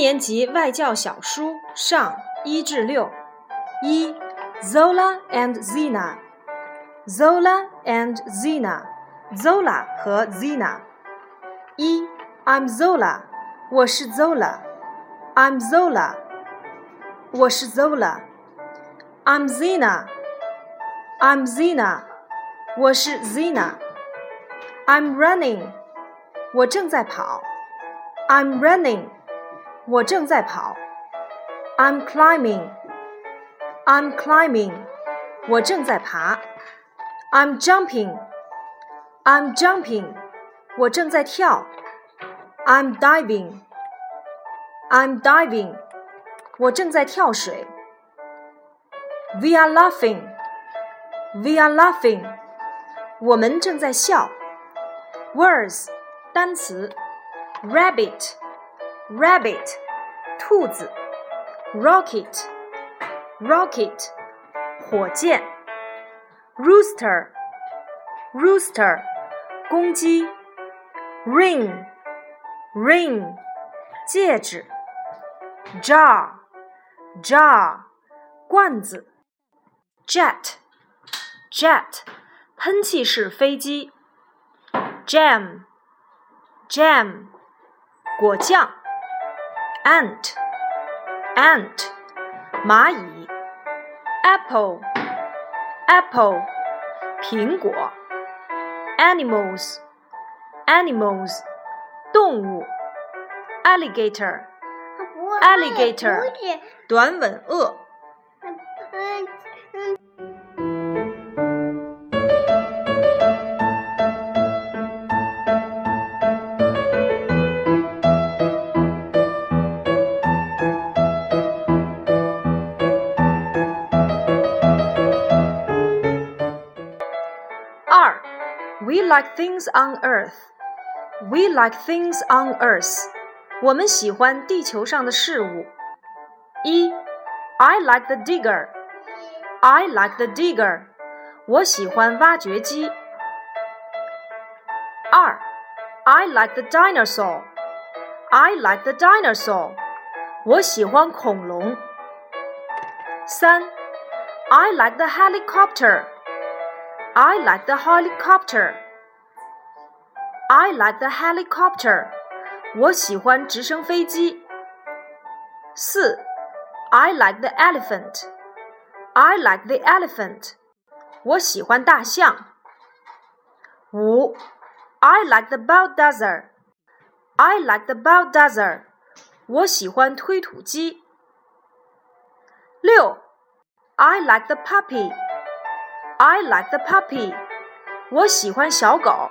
年级外教小书上一至六。一，Zola and Zina。Zola and Zina。Zola 和 Zina。一，I'm Zola。我是 Zola。I'm Zola。我是 Zola。I'm Zina。I'm Zina。我是 Zina。I'm running。我正在跑。I'm running。 我正在跑。I'm climbing。I'm climbing。我正在爬。I'm jumping。I'm jumping。我正在跳。I'm diving。I'm diving。我正在跳水。We are laughing。We are laughing。我们正在笑。Words 单词：rabbit。 rabbit，兔子；rocket rocket，火箭；rooster rooster，公鸡；ring ring，戒指；jar jar，罐子；jet jet，喷气式飞机；jam jam，果酱。 ant ant 蚂蚁 apple apple 苹果 animals animals 动物 alligator alligator 短吻鳄。 like things on Earth. We like things on Earth. 我们喜欢地球上的事物。一，I like the digger. I like the digger. 我喜欢挖掘机。二，I like the dinosaur. I like the dinosaur. 我喜欢恐龙。三，I like the helicopter. I like the helicopter. I like the helicopter. 我喜欢直升飞机。四，I like the elephant. I like the elephant. 我喜欢大象。五，I like the bulldozer. I like the bulldozer. 我喜欢推土机。六，I like the puppy. I like the puppy. 我喜欢小狗。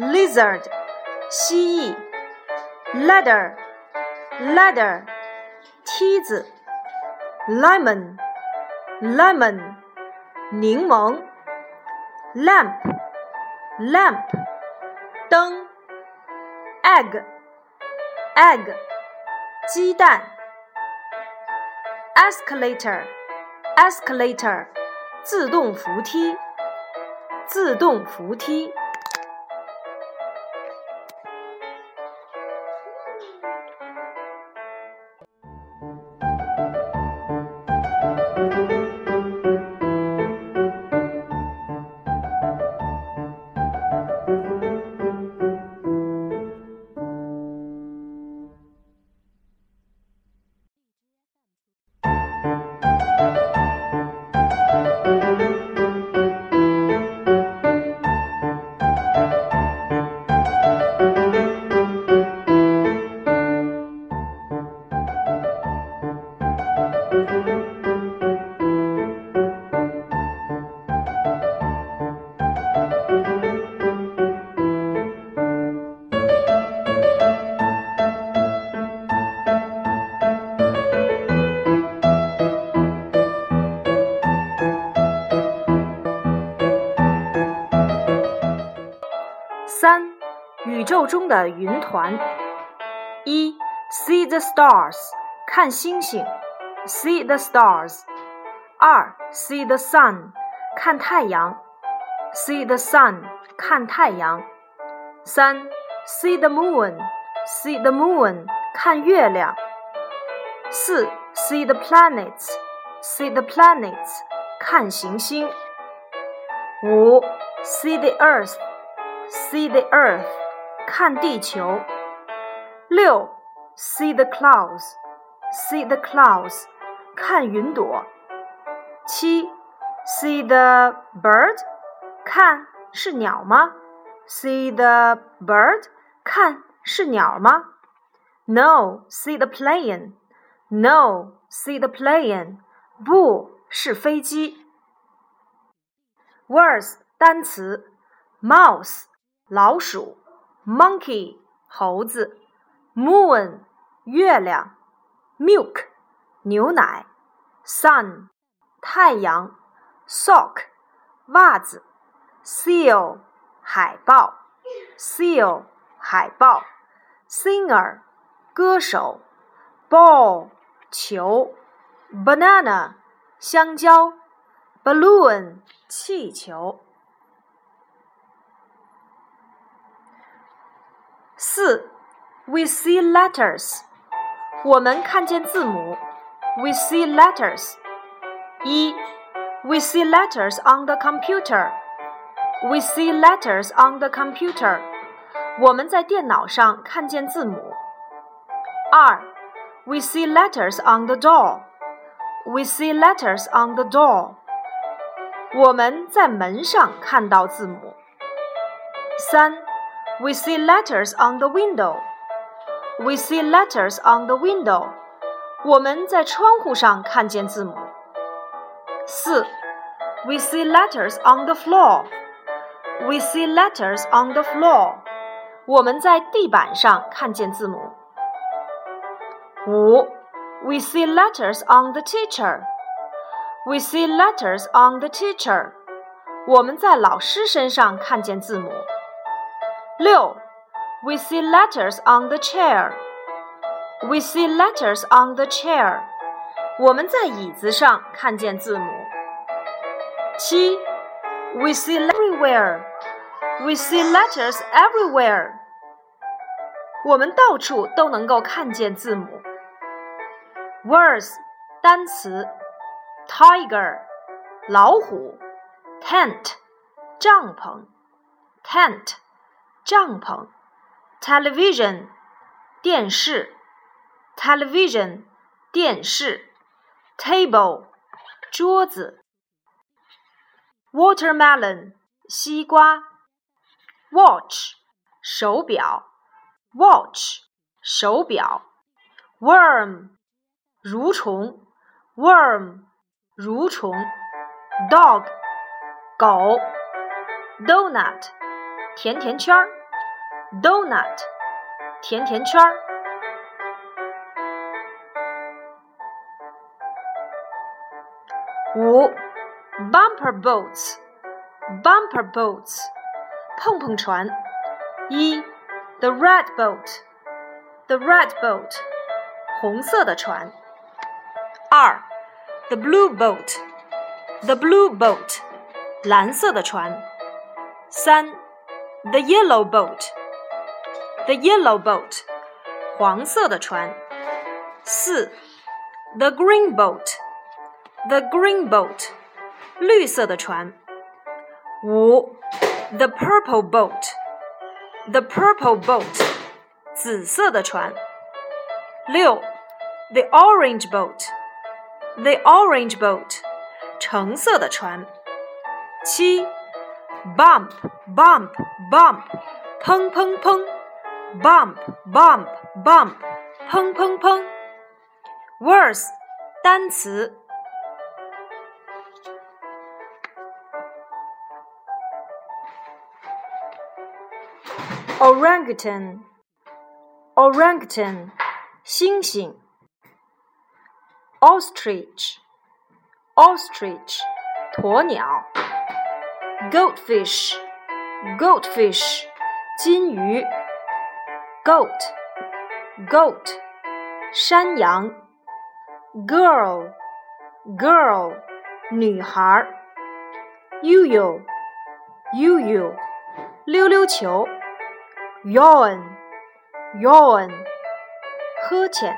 lizard 蜥蜴，ladder ladder 梯子，lemon lemon 柠檬，lamp lamp 灯，egg egg 鸡蛋，escalator escalator 自动扶梯，自动扶梯。宙中的云团。一，see the stars，看星星，see the stars。二，see the sun，看太阳，see the sun，看太阳。三，see the moon，see the moon，看月亮。四，see the planets，see the planets，看行星。五，see the earth，see the earth， 看地球。六，see the clouds，see the clouds，看云朵。七，see the bird，看是鸟吗？see the bird，看是鸟吗？No，see the plane。No，see the plane，不是飞机。Words 单词：mouse 老鼠 ，monkey 猴子，moon 月亮，milk 牛奶，sun 太阳，sock 袜子，seal 海豹，seal 海豹，singer 歌手，ball 球，banana 香蕉，balloon。气球。四，We see letters，我们看见字母。We see letters。一，We see letters on the computer。We see letters on the computer。我们在电脑上看见字母。二，We see letters on the door。We see letters on the door。我们在门上看到字母。三 ，We see letters on the window. We see letters on the window. 我们在窗户上看见字母。四，We see letters on the floor. We see letters on the floor. 我们在地板上看见字母。五，We see letters on the teacher. We see letters on the teacher. 我们在老师身上看见字母。 六，We see letters on the chair. We see letters on the chair. 我们在椅子上看见字母。七，We see everywhere. We see letters everywhere. 我们到处都能够看见字母。Words 单词。tiger 老虎，tent 帐篷，tent 帐篷，television 电视，television 电视，table 桌子，watermelon 西瓜，watch 手表，watch 手表，worm 蠕虫，worm 蠕虫，dog，狗，donut， 甜甜圈儿，donut，甜甜圈儿。五，bumper boats，bumper boats，碰碰船。一，the red boat，the red boat，红色的船。二。The blue boat, the blue boat，蓝色的船。三 ，the yellow boat, the yellow boat，黄色的船。四，the green boat, the green boat，绿色的船。五，the purple boat, the purple boat，紫色的船。六，the orange boat。The orange boat，橙色的船。七 ，bump bump bump，砰砰砰，bump bump bump，砰砰砰。Words，单词。Orangutan，orangutan，猩猩。ostrich ostrich 鸵鸟 goldfish goldfish 金鱼，goat goat，山羊，girl girl，女孩，yo yo yo yo，溜溜球，yawn yawn，搁浅。